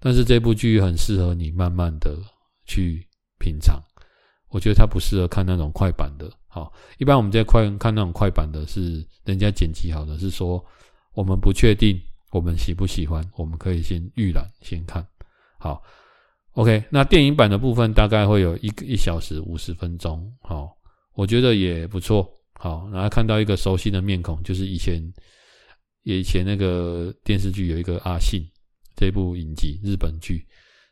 但是这部剧很适合你慢慢的去品尝。我觉得它不适合看那种快板的。好，一般我们在快看那种快板的，是人家剪辑好的，是说我们不确定我们喜不喜欢，我们可以先预览先看。好，OK，那电影版的部分大概会有一个一小时五十分钟。好，我觉得也不错。好，然后看到一个熟悉的面孔，就是以前以前那个电视剧有一个阿信这部影集日本剧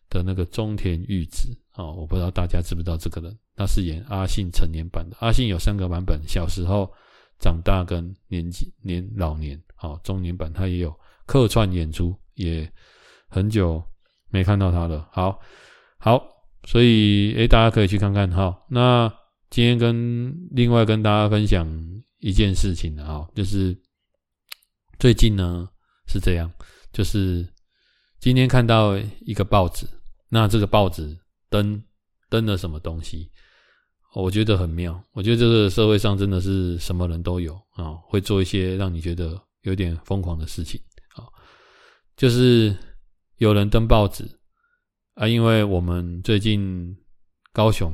的那个中田裕子。哦，我不知道大家知不知道这个人。他是演阿信成年版的，阿信有三个版本：小时候、长大跟年纪年老年。好，中年版他也有客串演出，也很久没看到他了。好，好，所以诶，大家可以去看看。哈，那今天跟另外跟大家分享一件事情啊，就是最近呢是这样，就是今天看到一个报纸，那这个报纸登登了什么东西？我觉得很妙，我觉得这个社会上真的是什么人都有啊，会做一些让你觉得有点疯狂的事情啊。就是有人登报纸啊，因为我们最近高雄，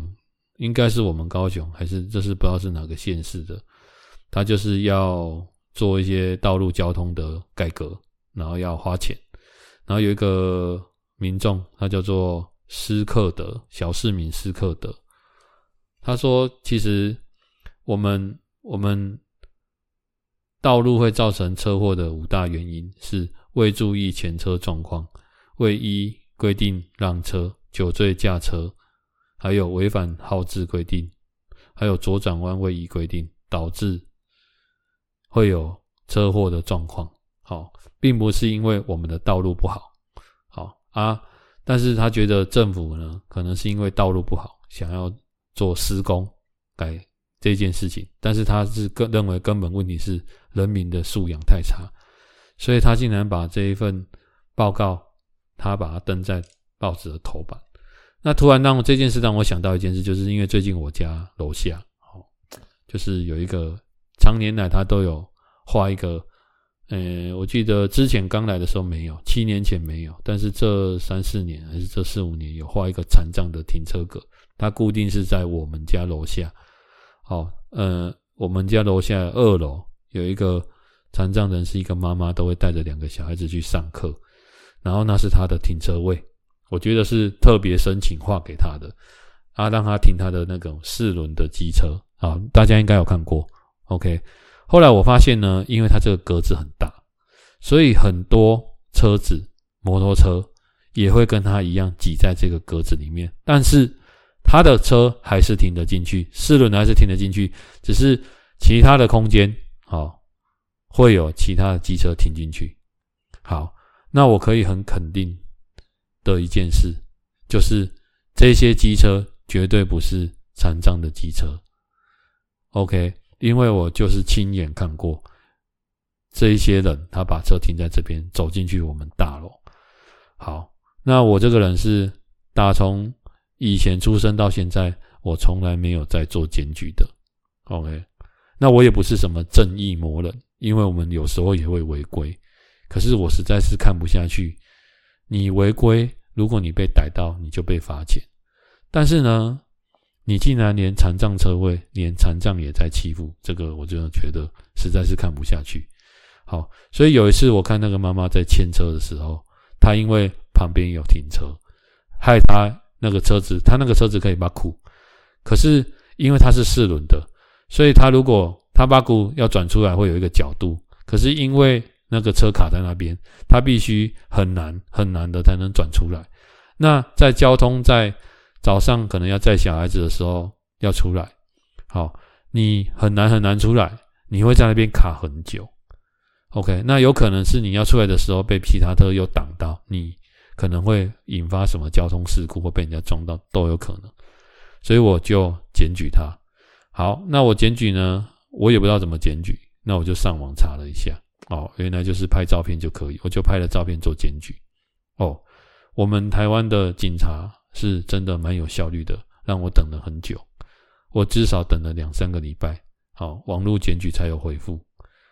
应该是我们高雄，还是这是不知道是哪个县市的，他就是要做一些道路交通的改革，然后要花钱，然后有一个民众，他叫做施克德，小市民施克德。他说：“其实我们我们道路会造成车祸的五大原因是未注意前车状况、未依规定让车、酒醉驾车，还有违反号志规定，还有左转弯未依规定，导致会有车祸的状况。好，并不是因为我们的道路不好，好啊，但是他觉得政府呢，可能是因为道路不好，想要。”做施工改这件事情，但是他是更认为根本问题是人民的素养太差，所以他竟然把这一份报告，他把它登在报纸的头版。那突然让我这件事让我想到一件事，就是因为最近我家楼下，哦，就是有一个常年来他都有画一个，呃，我记得之前刚来的时候没有，七年前没有，但是这三四年还是这四五年有画一个残障的停车格。它固定是在我们家楼下，好，呃，我们家楼下二楼有一个残障人士，一个妈妈都会带着两个小孩子去上课，然后那是他的停车位，我觉得是特别申请划给他的，啊，让他停他的那种四轮的机车，啊，大家应该有看过，OK。后来我发现呢，因为它这个格子很大，所以很多车子、摩托车也会跟他一样挤在这个格子里面，但是。他的车还是停得进去，四轮还是停得进去，只是其他的空间，好，会有其他的机车停进去。好，那我可以很肯定的一件事，就是这些机车绝对不是残障的机车。OK，因为我就是亲眼看过这一些人，他把车停在这边，走进去我们大楼。好，那我这个人是打从。以前出生到现在，我从来没有在做检举的。OK，那我也不是什么正义魔人，因为我们有时候也会违规。可是我实在是看不下去，你违规，如果你被逮到，你就被罚钱。但是呢，你竟然连残障车位，连残障也在欺负，这个我真的觉得实在是看不下去。好，所以有一次我看那个妈妈在牵车的时候，她因为旁边有停车，害她那个车子，她那个车子可以把库，可是因为它是四轮的，所以她如果她把库要转出来会有一个角度，可是因为那个车卡在那边，他必须很难很难的才能转出来。那在交通在早上可能要载小孩子的时候要出来，好，你很难很难出来，你会在那边卡很久。OK，那有可能是你要出来的时候被其他车又挡到，你可能会引发什么交通事故或被人家撞到都有可能。所以我就检举他。好，那我检举呢，我也不知道怎么检举，那我就上网查了一下，哦，原来就是拍照片就可以，我就拍了照片做检举。哦，我们台湾的警察。是真的蛮有效率的，让我等了很久，我至少等了两三个礼拜，好，网络检举才有回复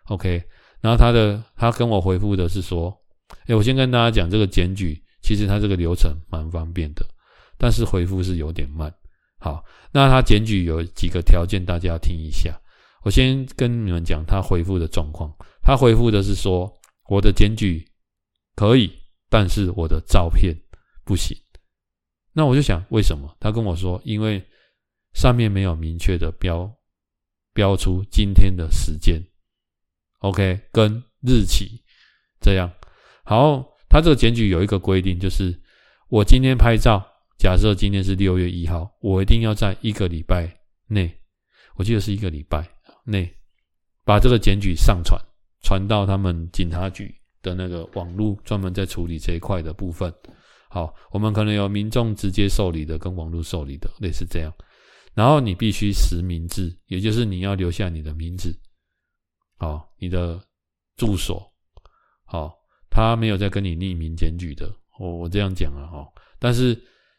，OK，然后他的他跟我回复的是说，哎，我先跟大家讲这个检举，其实他这个流程蛮方便的，但是回复是有点慢，好，那他检举有几个条件，大家要听一下，我先跟你们讲他回复的状况，他回复的是说，我的检举可以，但是我的照片不行。那我就想，为什么？他跟我说，因为上面没有明确的标标出今天的时间，OK，跟日期，这样。好，他这个检举有一个规定，就是我今天拍照，假设今天是六月一号，我一定要在一个礼拜内，我记得是一个礼拜内，把这个检举上传，传到他们警察局的那个网络，专门在处理这一块的部分。好，我们可能有民众直接受理的，跟网络受理的，类似这样。然后你必须实名制，也就是你要留下你的名字，好，你的住所，好，他没有在跟你匿名检举的，我我这样讲了哈。但是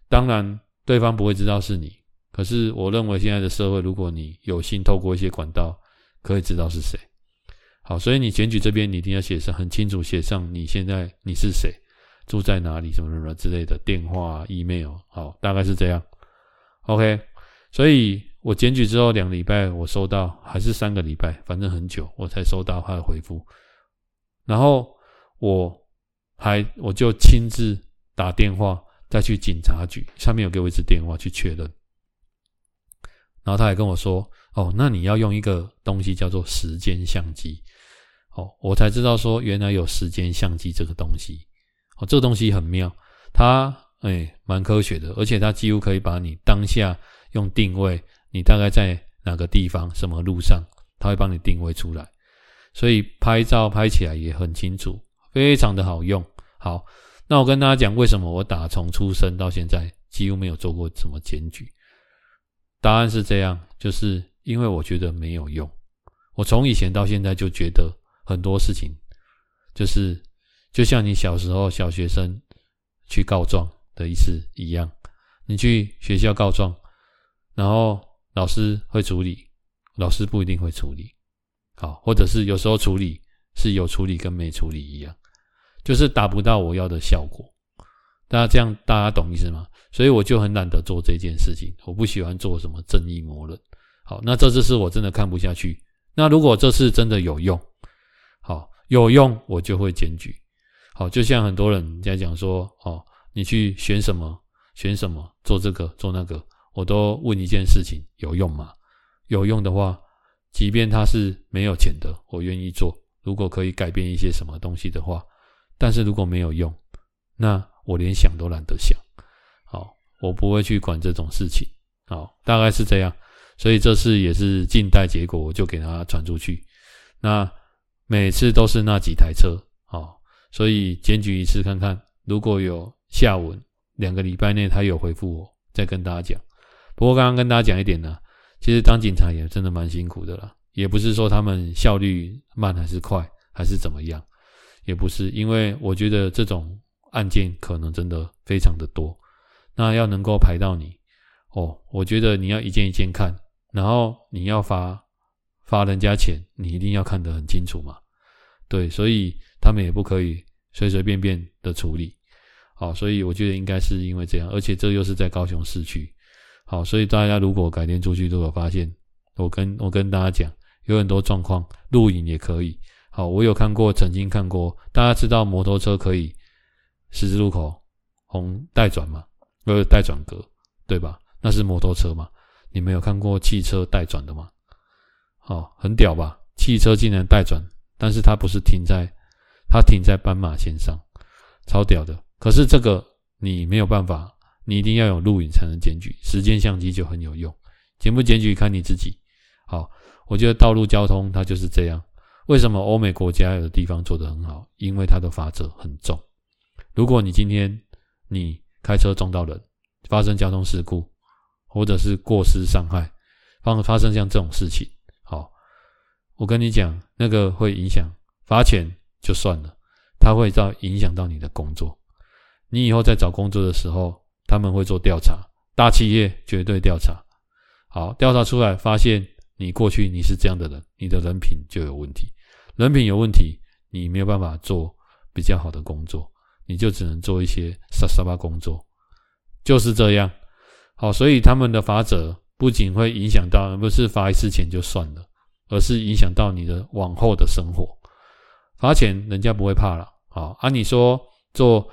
当然对方不会知道是你，可是我认为现在的社会，如果你有心透过一些管道，可以知道是谁。好，所以你检举这边你一定要写上很清楚，写上你现在你是谁。住在哪里，什么什么之类的电话、email，好，大概是这样。OK，所以我检举之后两个礼拜，我收到还是三个礼拜，反正很久我才收到他的回复。然后我还我就亲自打电话再去警察局，上面有给我一支电话去确认。然后他还跟我说：“哦，那你要用一个东西叫做时间相机。”哦，我才知道说原来有时间相机这个东西。哦，这个东西很妙，它诶蛮科学的，而且它几乎可以把你当下用定位，你大概在哪个地方、什么路上，它会帮你定位出来，所以拍照拍起来也很清楚，非常的好用。好，那我跟大家讲，为什么我打从出生到现在几乎没有做过什么检举？答案是这样，就是因为我觉得没有用。我从以前到现在就觉得很多事情就是。就像你小时候小学生去告状的意思一样，你去学校告状，然后老师会处理，老师不一定会处理，好，或者是有时候处理是有处理跟没处理一样，就是达不到我要的效果。大家这样大家懂意思吗？所以我就很懒得做这件事情，我不喜欢做什么正义魔人。好，那这次是我真的看不下去。那如果这次真的有用，有用我就会检举。好，就像很多人在讲说，哦，你去选什么，选什么，做这个，做那个，我都问一件事情，有用吗？有用的话，即便他是没有钱的，我愿意做。如果可以改变一些什么东西的话，但是如果没有用，那我连想都懒得想。好，我不会去管这种事情。好，大概是这样。所以这次也是静待结果，我就给他传出去。那每次都是那几台车哦。所以检举一次看看，如果有下文，两个礼拜内他有回复我，再跟大家讲。不过刚刚跟大家讲一点呢，其实当警察也真的蛮辛苦的啦，也不是说他们效率慢还是快还是怎么样，也不是，因为我觉得这种案件可能真的非常的多，那要能够排到你，哦，我觉得你要一件一件看，然后你要发罚人家钱，你一定要看得很清楚嘛，对，所以。他们也不可以随随便便的处理，好，所以我觉得应该是因为这样，而且这又是在高雄市区，好，所以大家如果改天出去都有发现，我跟我跟大家讲，有很多状况，录影也可以。好，我有看过，曾经看过，大家知道摩托车可以十字路口红带转吗？呃，带转格，对吧？那是摩托车嘛？你们有看过汽车带转的吗？哦，很屌吧？汽车竟然带转，但是它不是停在，它停在斑马线上，超屌的。可是这个你没有办法。你一定要有录影才能检举，时间相机就很有用。检不检举看你自己。好，我觉得道路交通它就是这样。为什么欧美国家有的地方做得很好？因为它的法则很重。如果你今天你开车撞到人，发生交通事故，或者是过失伤害，发发生像这种事情，我跟你讲，那个会影响罚钱就算了，它会到影响到你的工作。你以后在找工作的时候。他们会做调查，大企业绝对调查。好，调查出来发现你过去你是这样的人，你的人品就有问题。人品有问题，你没有办法做比较好的工作，你就只能做一些沙沙巴工作，就是这样。好，所以他们的法则不仅会影响到，不是罚一次钱就算了，而是影响到你的往后的生活。罚钱人家不会怕了。好，啊，你说做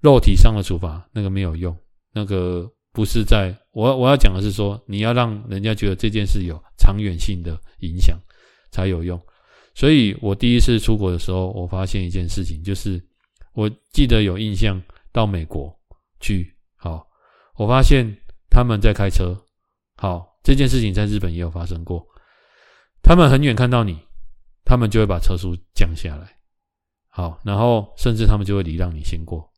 肉体上的处罚，那个没有用。那个不是在，我我要讲的是说，你要让人家觉得这件事有长远性的影响才有用。所以我第一次出国的时候，我发现一件事情，就是我记得有印象到美国去，好，我发现他们在开车，好，这件事情在日本也有发生过。他们很远看到你，他们就会把车速降下来，好，然后甚至他们就会礼让你先过，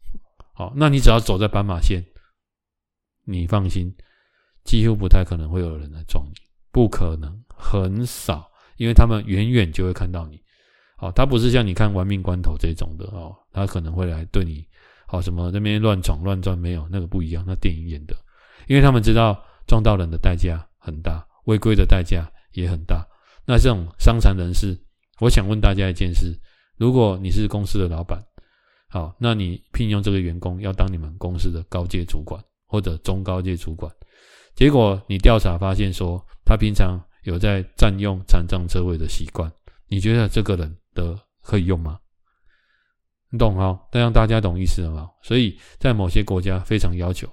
好，那你只要走在斑马线。你放心，几乎不太可能会有人来撞你，不可能，很少，因为他们远远就会看到你。好，他不是像你看《玩命关头》这种的哦，他可能会来对你，好什么那边乱闯乱撞，没有那个不一样，那电影演的，因为他们知道撞到人的代价很大，违规的代价也很大。那这种伤残人士，我想问大家一件事：如果你是公司的老板，好，那你聘用这个员工要当你们公司的高阶主管。或者中高阶主管，结果你调查发现说他平常有在占用残障车位的习惯，你觉得这个人的可以用吗？你懂哈？这样大家懂意思了吗？所以在某些国家非常要求。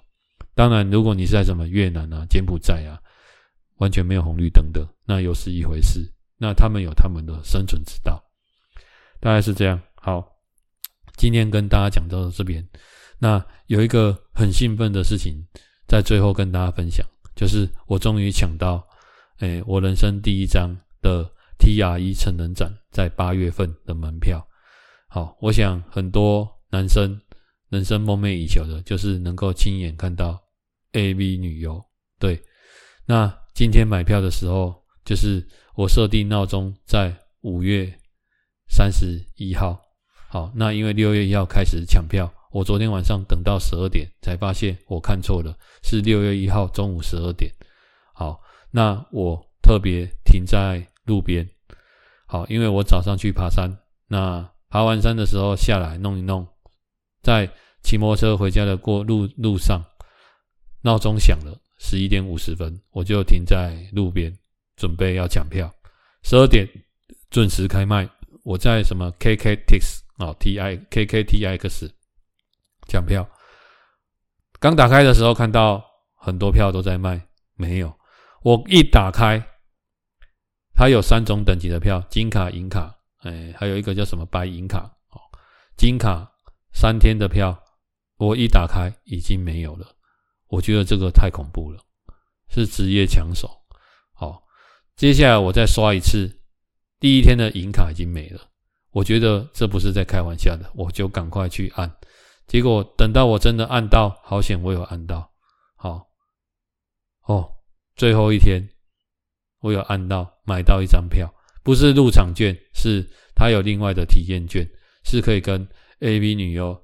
当然，如果你是在什么越南啊、柬埔寨啊，完全没有红绿灯的，那又是一回事。那他们有他们的生存之道，大概是这样。好，今天跟大家讲到这边。那有一个很兴奋的事情，在最后跟大家分享，就是我终于抢到，诶，我人生第一张的 TRE 成人展在八月份的门票。好，我想很多男生人生梦寐以求的，就是能够亲眼看到 AV 女优。对，那今天买票的时候，就是我设定闹钟在五月三十一号。好，那因为六月一号开始抢票。我昨天晚上等到十二点才发现我看错了，是六月一号中午十二点。好，那我特别停在路边。好，因为我早上去爬山，那爬完山的时候下来弄一弄，在骑摩托车回家的过路路上，闹钟响了，十一点五十分，我就停在路边准备要抢票。十二点准时开卖，我在什么 KKTix 啊？T I K K T X。抢票，刚打开的时候看到很多票都在卖，没有。我一打开，它有三种等级的票：金卡、银卡，哎，还有一个叫什么白银卡。哦，金卡三天的票，我一打开已经没有了。我觉得这个太恐怖了，是职业抢手。好，接下来我再刷一次，第一天的银卡已经没了。我觉得这不是在开玩笑的，我就赶快去按。结果等到我真的按到，好险我有按到，好，哦，最后一天我有按到，买到一张票，不是入场券，是他有另外的体验券，是可以跟 A、B 女优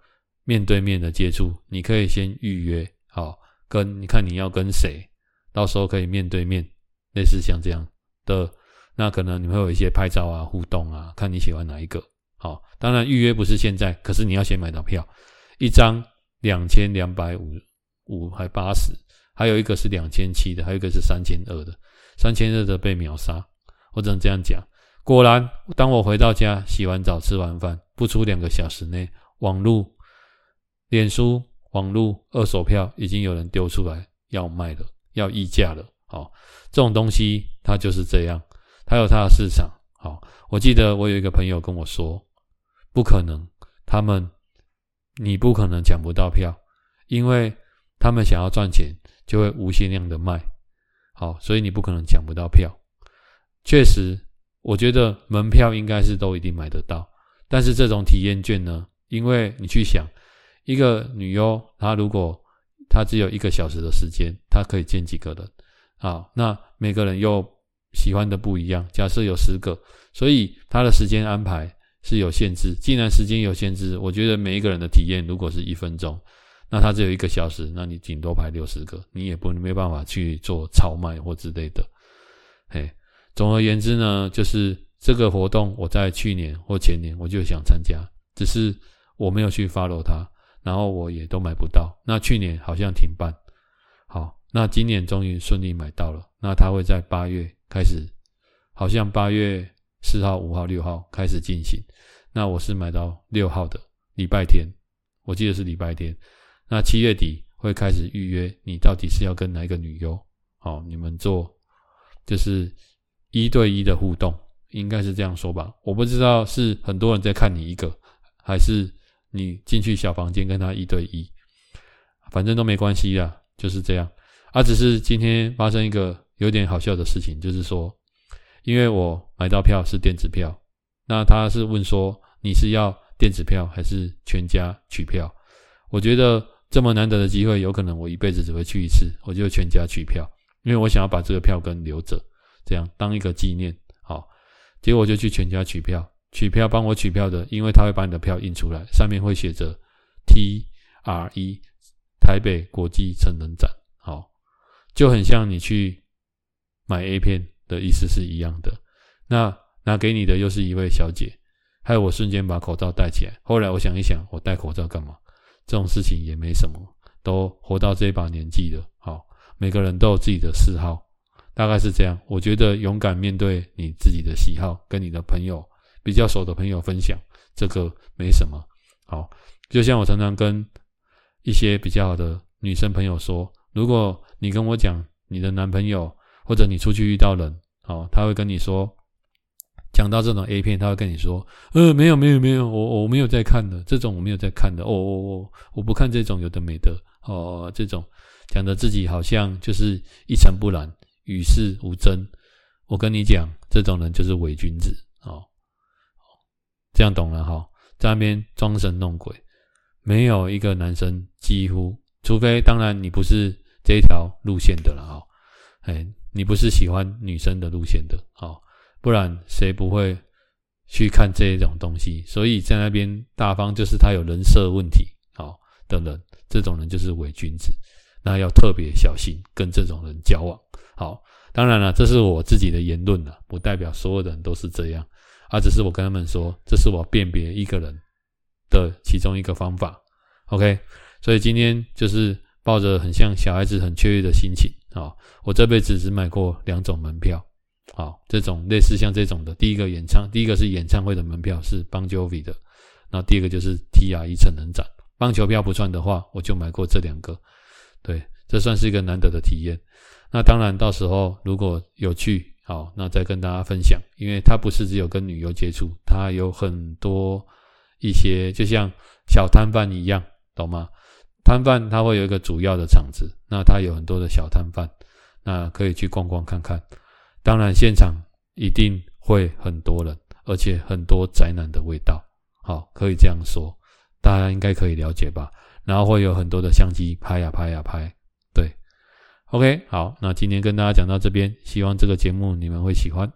面对面的接触，你可以先预约，好，跟你看你要跟谁，到时候可以面对面，类似像这样的，那可能你会有一些拍照啊、互动啊，看你喜欢哪一个，好，当然预约不是现在，可是你要先买到票。一张两千两百五五还八十，还有一个是两千七的，还有一个是三千二的，三千二的被秒杀。我只能这样讲。果然，当我回到家，洗完澡、吃完饭，不出两个小时内，网络、脸书、网络二手票已经有人丢出来要卖了，要溢价了。好，这种东西它就是这样，它有它的市场。好，我记得我有一个朋友跟我说，不可能，他们你不可能抢不到票，因为他们想要赚钱，就会无限量的卖。好，所以你不可能抢不到票。确实，我觉得门票应该是都一定买得到，但是这种体验券呢？因为你去想，一个女优，她如果她只有一个小时的时间，她可以见几个人？好，那每个人又喜欢的不一样。假设有十个，所以她的时间安排是有限制。既然时间有限制，我觉得每一个人的体验如果是一分钟，那她只有一个小时，那你顶多排六十个，你也不没办法去做超卖或之类的，嘿。总而言之呢，就是这个活动，我在去年或前年我就想参加，只是我没有去 follow 它，然后我也都买不到。那去年好像停办，好，那今年终于顺利买到了。那它会在八月开始，好像八月四号、五号、六号开始进行。那我是买到六号的礼拜天，我记得是礼拜天。那七月底会开始预约，你到底是要跟哪一个女优？好，你们做就是。一对一的互动，应该是这样说吧？我不知道是很多人在看你一个，还是你进去小房间跟他一对一，反正都没关系啦，就是这样。啊，只是今天发生一个有点好笑的事情，就是说，因为我买到票是电子票，那他是问说你是要电子票还是全家取票？我觉得这么难得的机会，有可能我一辈子只会去一次，我就全家取票，因为我想要把这个票根留着。这样当一个纪念，好，结果我就去全家取票，取票帮我取票的，因为他会把你的票印出来，上面会写着 T R E 台北国际成人展，好，就很像你去买 A 片的意思是一样的。那拿给你的又是一位小姐，害我瞬间把口罩戴起来。后来我想一想，我戴口罩干嘛？这种事情也没什么，都活到这把年纪了，好，每个人都有自己的嗜好。大概是这样，我觉得勇敢面对你自己的喜好，跟你的朋友比较熟的朋友分享，这个没什么。好，就像我常常跟一些比较好的女生朋友说，如果你跟我讲你的男朋友，或者你出去遇到人，好，他会跟你说，讲到这种 A 片，他会跟你说，呃，没有没有没有，我我没有在看的，这种我没有在看的，哦哦哦，我不看这种有的没的，哦，这种讲的自己好像就是一尘不染。与世无争，我跟你讲，这种人就是伪君子哦。这样懂了哈，在那边装神弄鬼，没有一个男生几乎，除非当然你不是这一条路线的了哈，哎，你不是喜欢女生的路线的哦，不然谁不会去看这种东西？所以在那边大方就是他有人设问题哦的人，这种人就是伪君子，那要特别小心跟这种人交往。好，当然了，这是我自己的言论了，不代表所有的人都是这样，而只是我跟他们说，这是我辨别一个人的其中一个方法。OK，所以今天就是抱着很像小孩子很雀跃的心情啊，我这辈子只买过两种门票，啊，这种类似像这种的，第一个演唱，第一个是演唱会的门票是 Bon Jovi 的，那第二个就是 TRE 成人展，棒球票不算的话，我就买过这两个，对，这算是一个难得的体验。那当然，到时候如果有去，好，那再跟大家分享。因为它不是只有跟女优接触，它有很多一些，就像小摊贩一样，懂吗？摊贩它会有一个主要的场子，那它有很多的小摊贩，那可以去逛逛看看。当然，现场一定会很多人，而且很多宅男的味道，好，可以这样说，大家应该可以了解吧？然后会有很多的相机拍呀拍呀拍。OK，好，那今天跟大家讲到这边，希望这个节目你们会喜欢。